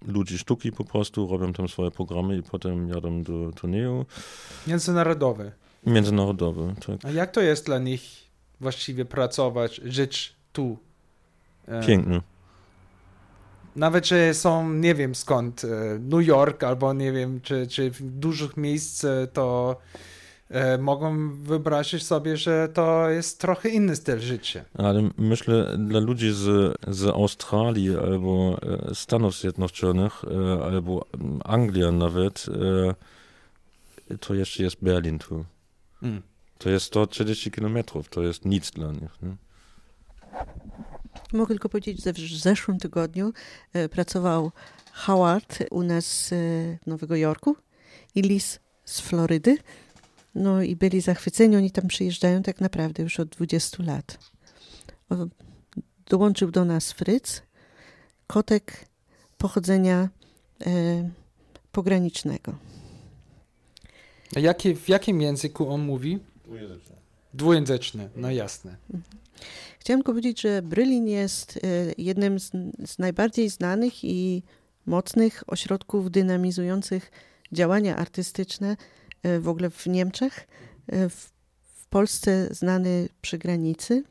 ludzie sztuki po prostu, robią tam swoje programy i potem jadą do turnieju. Międzynarodowy. Międzynarodowy, tak. A jak to jest dla nich właściwie pracować, żyć tu? E, Pięknie. Nawet, że są, nie wiem skąd, e, New York albo nie wiem, czy, czy w dużych miejsc e, to mogą wyobrazić sobie, że to jest trochę inny styl życia. Ale myślę, dla ludzi z, z Australii albo e, Stanów Zjednoczonych, e, albo Anglia nawet, e, to jeszcze jest Berlin tu. Mm. To jest 130 kilometrów, to jest nic dla nich. Nie? Mogę tylko powiedzieć, że w zeszłym tygodniu e, pracował Howard u nas e, w Nowego Jorku i Liz z Florydy. No i byli zachwyceni, oni tam przyjeżdżają tak naprawdę już od 20 lat. Dołączył do nas Fryc, kotek pochodzenia e, pogranicznego. A jakie, w jakim języku on mówi? Dwujęzyczny, no jasne. Chciałam tylko powiedzieć, że Brylin jest e, jednym z, z najbardziej znanych i mocnych ośrodków dynamizujących działania artystyczne w ogóle w Niemczech, e, w, w Polsce znany przy granicy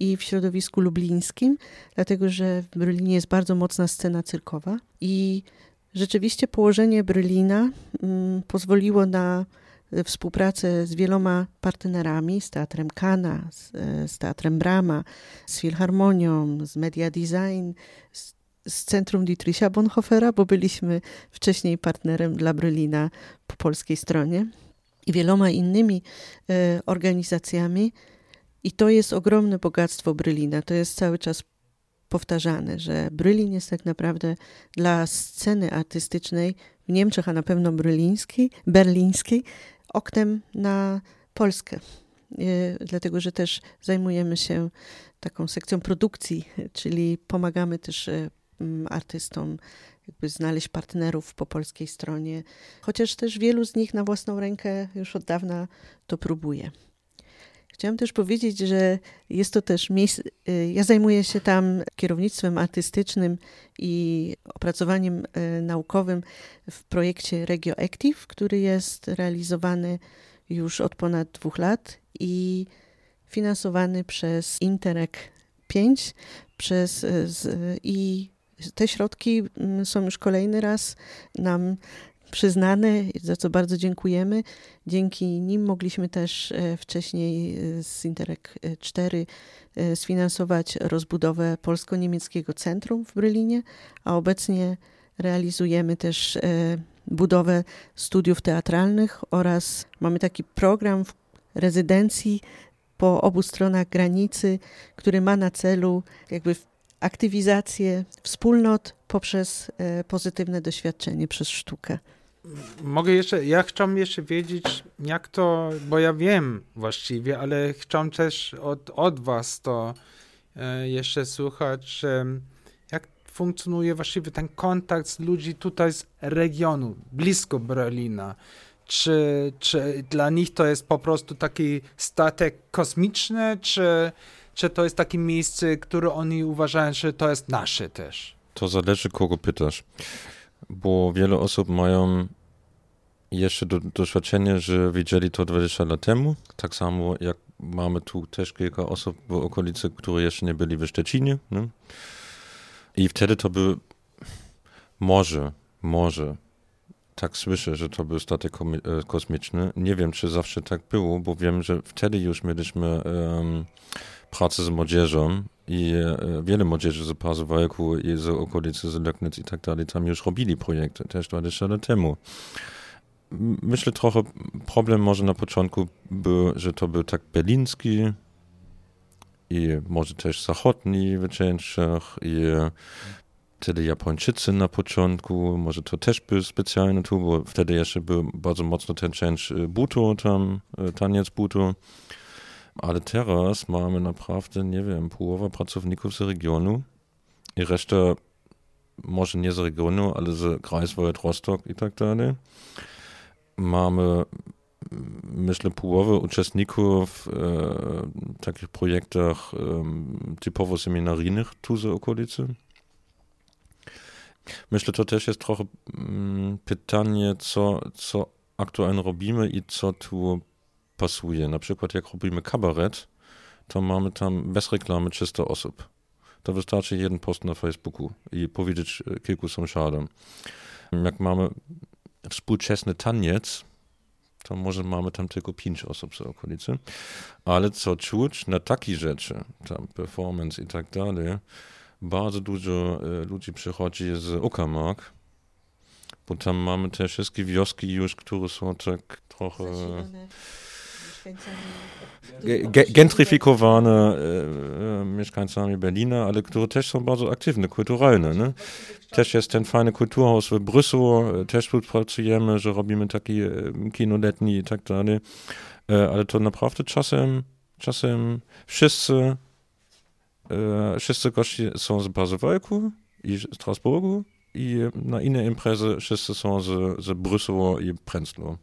i w środowisku lublińskim, dlatego że w Brylinie jest bardzo mocna scena cyrkowa. I rzeczywiście położenie Brylina mm, pozwoliło na współpracę z wieloma partnerami, z Teatrem Kana, z, z Teatrem Brama, z Filharmonią, z Media Design, z, z Centrum Dietricha Bonhoeffera, bo byliśmy wcześniej partnerem dla Brylina po polskiej stronie i wieloma innymi e, organizacjami. I to jest ogromne bogactwo Brylina. To jest cały czas powtarzane, że Brylin jest tak naprawdę dla sceny artystycznej w Niemczech, a na pewno brylińskiej, berlińskiej, oknem na Polskę. E, dlatego, że też zajmujemy się taką sekcją produkcji, czyli pomagamy też e, artystom jakby znaleźć partnerów po polskiej stronie, chociaż też wielu z nich na własną rękę już od dawna to próbuje. Chciałam też powiedzieć, że jest to też miejsce. Y, ja zajmuję się tam kierownictwem artystycznym i opracowaniem y, naukowym w projekcie RegioActive, który jest realizowany już od ponad dwóch lat i finansowany przez Interreg 5 przez, y, i te środki mm, są już kolejny raz nam przyznane, za co bardzo dziękujemy. Dzięki nim mogliśmy też e, wcześniej e, z Interreg 4 e, sfinansować rozbudowę polsko-niemieckiego centrum w Berlinie, a obecnie realizujemy też budowę studiów teatralnych oraz mamy taki program rezydencji po obu stronach granicy, który ma na celu jakby aktywizację wspólnot poprzez pozytywne doświadczenie przez sztukę. Mogę jeszcze, ja chciałbym jeszcze wiedzieć, jak to, bo ja wiem właściwie, ale chciałbym też od, od was to e, jeszcze słuchać, jak funkcjonuje właściwie ten kontakt z ludzi tutaj z regionu, blisko Berlina. Czy, czy dla nich to jest po prostu taki statek kosmiczny, czy, czy to jest takie miejsce, które oni uważają, że to jest nasze też? To zależy, kogo pytasz bo wiele osób mają jeszcze do, doświadczenie, że widzieli to 20 lat temu. Tak samo jak mamy tu też kilka osób w okolicy, które jeszcze nie byli w Szczecinie. Nie? I wtedy to był może, może, tak słyszę, że to był statek e, kosmiczny. Nie wiem, czy zawsze tak było, bo wiem, że wtedy już mieliśmy um, pracę z młodzieżą i e, wiele młodzieży z Pazowalku i z okolicy, z Löknitz i tak dalej, tam już robili projekty, też 20 lat temu. Myślę trochę, problem może na początku był, że to był tak berliński i może też zachodni wycieczach i wtedy Japończycy na początku, może to też był specjalny tu, bo wtedy jeszcze był bardzo mocno ten część buto tam, e, taniec buto. Ale teraz mamy naprawdę, nie wiem, połowa pracowników z regionu i reszta może nie z regionu, ale z Greifswald, Rostock i tak dalej. Mamy, myślę, połowę uczestników w e, takich projektach e, typowo seminaryjnych tu z okolicy. Myślę, to też jest trochę mm, pytanie, co, co aktualnie robimy i co tu pasuje. Na przykład jak robimy kabaret, to mamy tam bez reklamy 300 osób. To wystarczy jeden post na Facebooku i powiedzieć e, kilku sąsiadom. Jak mamy współczesny taniec, to może mamy tam tylko pięć osób z okolicy. Ale co czuć na takie rzeczy, tam performance i tak dalej, bardzo dużo e, ludzi przychodzi z Uckermark, bo tam mamy te wszystkie wioski już, które są tak trochę... Zasilone Gentryfikowane e, e, mieszkańcami Berlina, ale które też są bardzo aktywne, kulturalne. Nie? Też jest ten fajny kulturhaus w Bryselu, e, też współpracujemy, że robimy takie kino letnie i tak dalej. E, ale to naprawdę czasem, czasem wszyscy, wszyscy goście są z Bazywalku i Strasburgu i na inne imprezy wszyscy są z, z Bryselu i Prenzlau.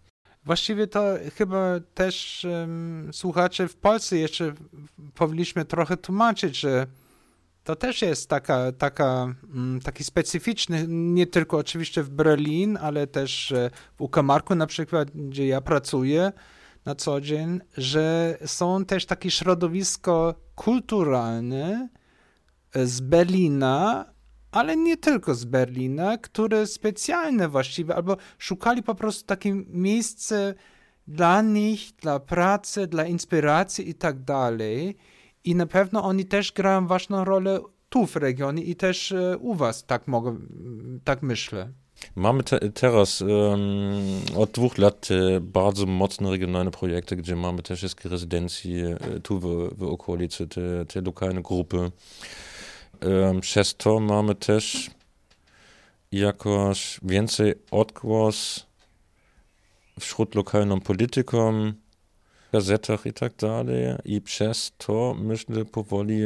Właściwie to chyba też um, słuchacze w Polsce jeszcze powinniśmy trochę tłumaczyć, że to też jest taka, taka, um, taki specyficzny, nie tylko oczywiście w Berlin, ale też e, w Ukamarku na przykład, gdzie ja pracuję na co dzień, że są też takie środowisko kulturalne z Berlina, ale nie tylko z Berlina, które specjalne właściwie, albo szukali po prostu takie miejsce, dla nich, dla pracy, dla inspiracji i tak dalej. I na pewno oni też grają ważną rolę tu w regionie i też e, u was, tak mogę, tak myślę. Mamy te, teraz um, od dwóch lat e, bardzo mocne regionalne projekty, gdzie mamy też wszystkie rezydencje tu w, w okolicy, te, te lokalne grupy. Przez to mamy też jakoś więcej odgłos wśród lokalnym politykom, gazetach i tak dalej. I przez to myślę powoli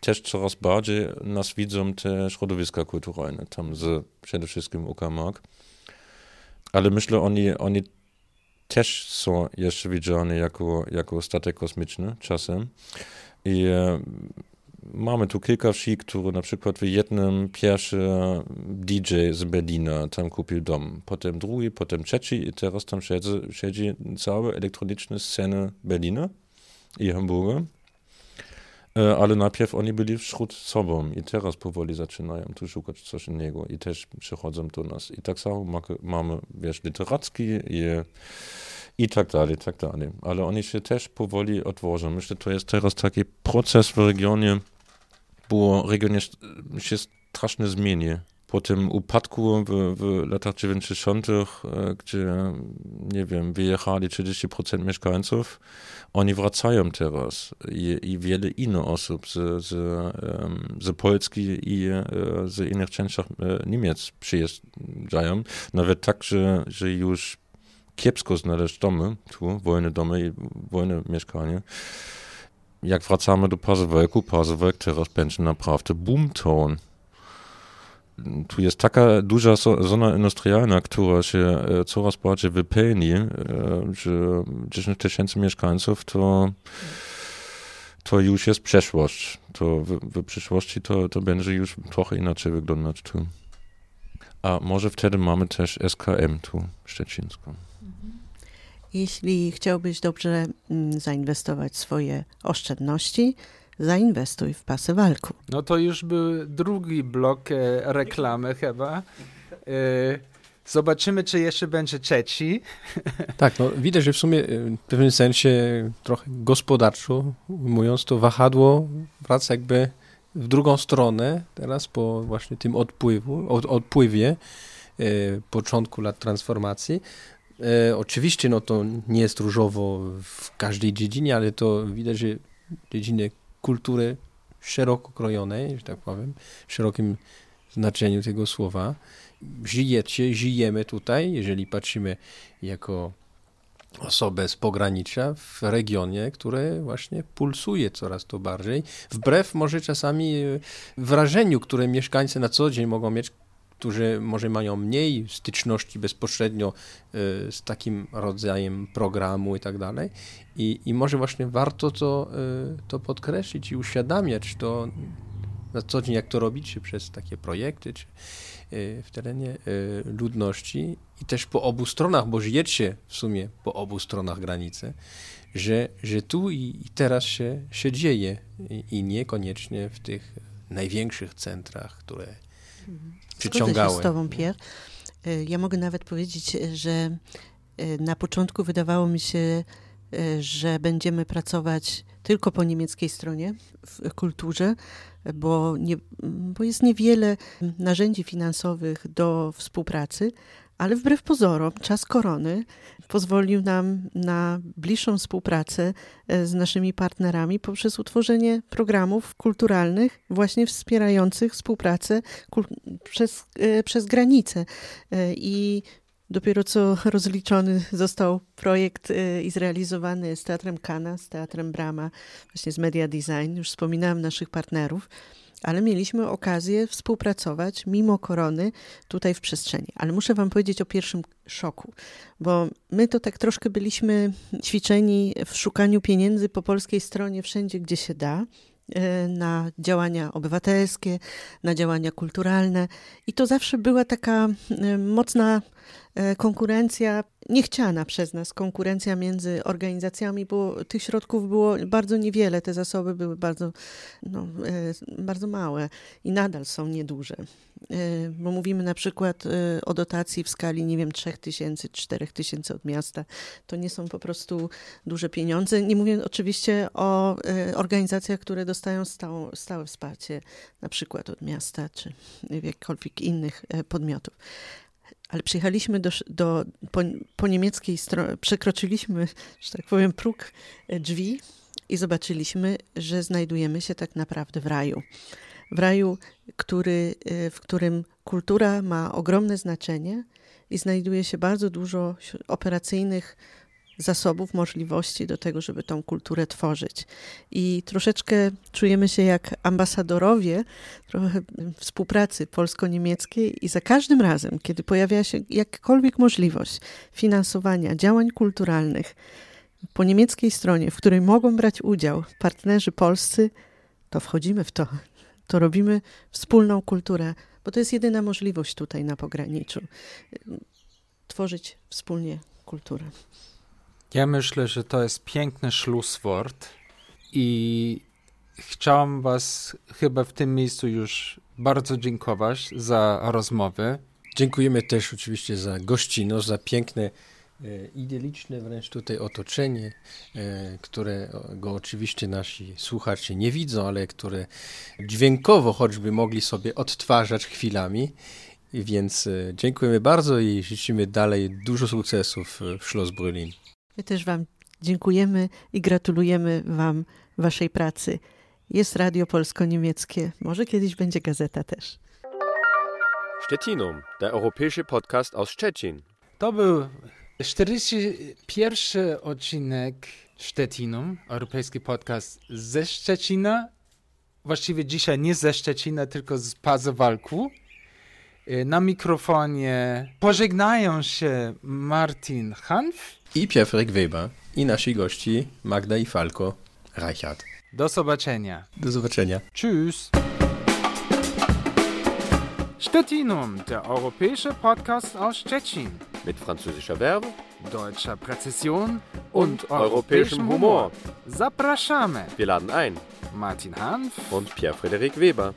też coraz bardziej nas widzą te środowiska kulturalne, tam z przede wszystkim Uckermark. Ale myślę, oni, oni też są jeszcze widziane jako, jako statek kosmiczny czasem. I mamy tu kilka wsi, które na przykład w jednym pierwszy DJ z Berlina tam kupił dom, potem drugi, potem trzeci i teraz tam siedzi, siedzi cała elektroniczna scena Berlina i Hamburga. E, ale najpierw oni byli wśród sobą i teraz powoli zaczynają tu szukać coś innego i też przychodzą do nas. I tak samo mamy, wiesz, literacki i, i tak dalej, tak dalej. Ale oni się też powoli otworzą. Myślę, to jest teraz taki proces w regionie, bo region się strasznie zmieni. Po tym upadku w, w latach 90., e, gdzie, nie wiem, wyjechali 30% mieszkańców, oni wracają teraz i, i wiele innych osób z, z, z Polski i e, z innych częściach e, Niemiec przyjeżdżają. Nawet tak, że, że już kiepsko znaleźć domy, tu wolne domy i wolne mieszkanie. Jak wracamy do Pazełku, Pazełek teraz będzie naprawdę boomtown tu jest taka duża zona industrialna, która się e, coraz bardziej wypełni, e, że 10 tysięcy mieszkańców to, to już jest przeszłość. To w, w przyszłości to, to będzie już trochę inaczej wyglądać tu. A może wtedy mamy też SKM tu szczecińską. Jeśli chciałbyś dobrze mm, zainwestować swoje oszczędności, zainwestuj w pasy walku. No to już był drugi blok e, reklamy chyba. E, zobaczymy, czy jeszcze będzie trzeci. Tak, no widać, że w sumie e, w pewnym sensie trochę gospodarczo mówiąc, to wahadło wraca jakby w drugą stronę teraz po właśnie tym odpływu, od, odpływie początku lat transformacji. E, oczywiście no to nie jest różowo w każdej dziedzinie, ale to widać, że dziedziny kultury szeroko krojonej, że tak powiem, w szerokim znaczeniu tego słowa. Żyjecie, żyjemy tutaj, jeżeli patrzymy jako osobę z pogranicza w regionie, które właśnie pulsuje coraz to bardziej, wbrew może czasami e, wrażeniu, które mieszkańcy na co dzień mogą mieć, którzy może mają mniej styczności bezpośrednio e, z takim rodzajem programu i tak dalej. I może właśnie warto to, e, to podkreślić i uświadamiać to na co dzień, jak to robić, przez takie projekty, czy e, w terenie ludności i też po obu stronach, bo żyjecie w sumie po obu stronach granicy, że, że tu i, teraz się, się dzieje i, i niekoniecznie w tych największych centrach, które mhm przyciągały. Zgodzę się z tobą, Pierre. Ja mogę nawet powiedzieć, że y, na początku wydawało mi się, y, że będziemy pracować tylko po niemieckiej stronie w kulturze, bo, nie, bo jest niewiele narzędzi finansowych do współpracy, ale wbrew pozorom, czas korony pozwolił nam na bliższą współpracę e, z naszymi partnerami poprzez utworzenie programów kulturalnych, właśnie wspierających współpracę przez, e, przez granice. E, I Dopiero co rozliczony został projekt i zrealizowany z Teatrem Kana, z Teatrem Brama, właśnie z Media Design. Już wspominałam naszych partnerów ale mieliśmy okazję współpracować mimo korony tutaj w przestrzeni. Ale muszę Wam powiedzieć o pierwszym szoku, bo my to tak troszkę byliśmy ćwiczeni w szukaniu pieniędzy po polskiej stronie wszędzie, gdzie się da na działania obywatelskie, na działania kulturalne. I to zawsze była taka e, mocna e, konkurencja, niechciana przez nas konkurencja między organizacjami, bo tych środków było bardzo niewiele, te zasoby były bardzo, no, e, bardzo małe i nadal są nieduże. E, bo mówimy na przykład o dotacji w skali, nie wiem, 3000, 4000 od miasta. To nie są po prostu duże pieniądze. Nie mówię oczywiście o organizacjach, które dostają stałe, stałe wsparcie, na przykład od miasta czy jakichkolwiek innych podmiotów ale przyjechaliśmy do, do po, po niemieckiej stronie, przekroczyliśmy, że tak powiem, próg drzwi i zobaczyliśmy, że znajdujemy się tak naprawdę w raju. W raju, który, e, w którym kultura ma ogromne znaczenie i znajduje się bardzo dużo operacyjnych zasobów, możliwości do tego, żeby tą kulturę tworzyć. I troszeczkę czujemy się jak ambasadorowie trochę współpracy polsko-niemieckiej i za każdym razem, kiedy pojawia się jakakolwiek możliwość finansowania działań kulturalnych po niemieckiej stronie, w której mogą brać udział partnerzy polscy, to wchodzimy w to. To robimy wspólną kulturę, bo to jest jedyna możliwość tutaj na pograniczu. Tworzyć wspólnie kulturę. Ja myślę, że to jest piękny Schlusswort i chciałam Was chyba w tym miejscu już bardzo dziękować za rozmowy. Dziękujemy też oczywiście za gościnność, za piękne, idyliczne wręcz tutaj otoczenie, e, którego oczywiście nasi słuchacze nie widzą, ale które dźwiękowo choćby mogli sobie odtwarzać chwilami. Więc e, dziękujemy bardzo i życzymy dalej dużo sukcesów w Schloss Berlin. My też Wam dziękujemy i gratulujemy Wam Waszej pracy. Jest radio polsko-niemieckie, może kiedyś będzie gazeta też. Stettinum, der europäische Podcast aus Szczecin. To był 41 odcinek Stettinum, europejski podcast ze Szczecina. Właściwie dzisiaj nie ze Szczecina, tylko z Pazowalku. Na mikrofonie pożegnają się Martin Hanf i Piefrek Weber i nasi gości Magda i Falko Reichert. Do zobaczenia. Do zobaczenia. Tschüss. Stettinum, der europäische Podcast aus Stettin. Mit französischer Werbe, deutscher Präzision und, und europäischem Humor. Zapraszamy. Wir laden ein. Martin Hanf und Pierre-Frederik Weber.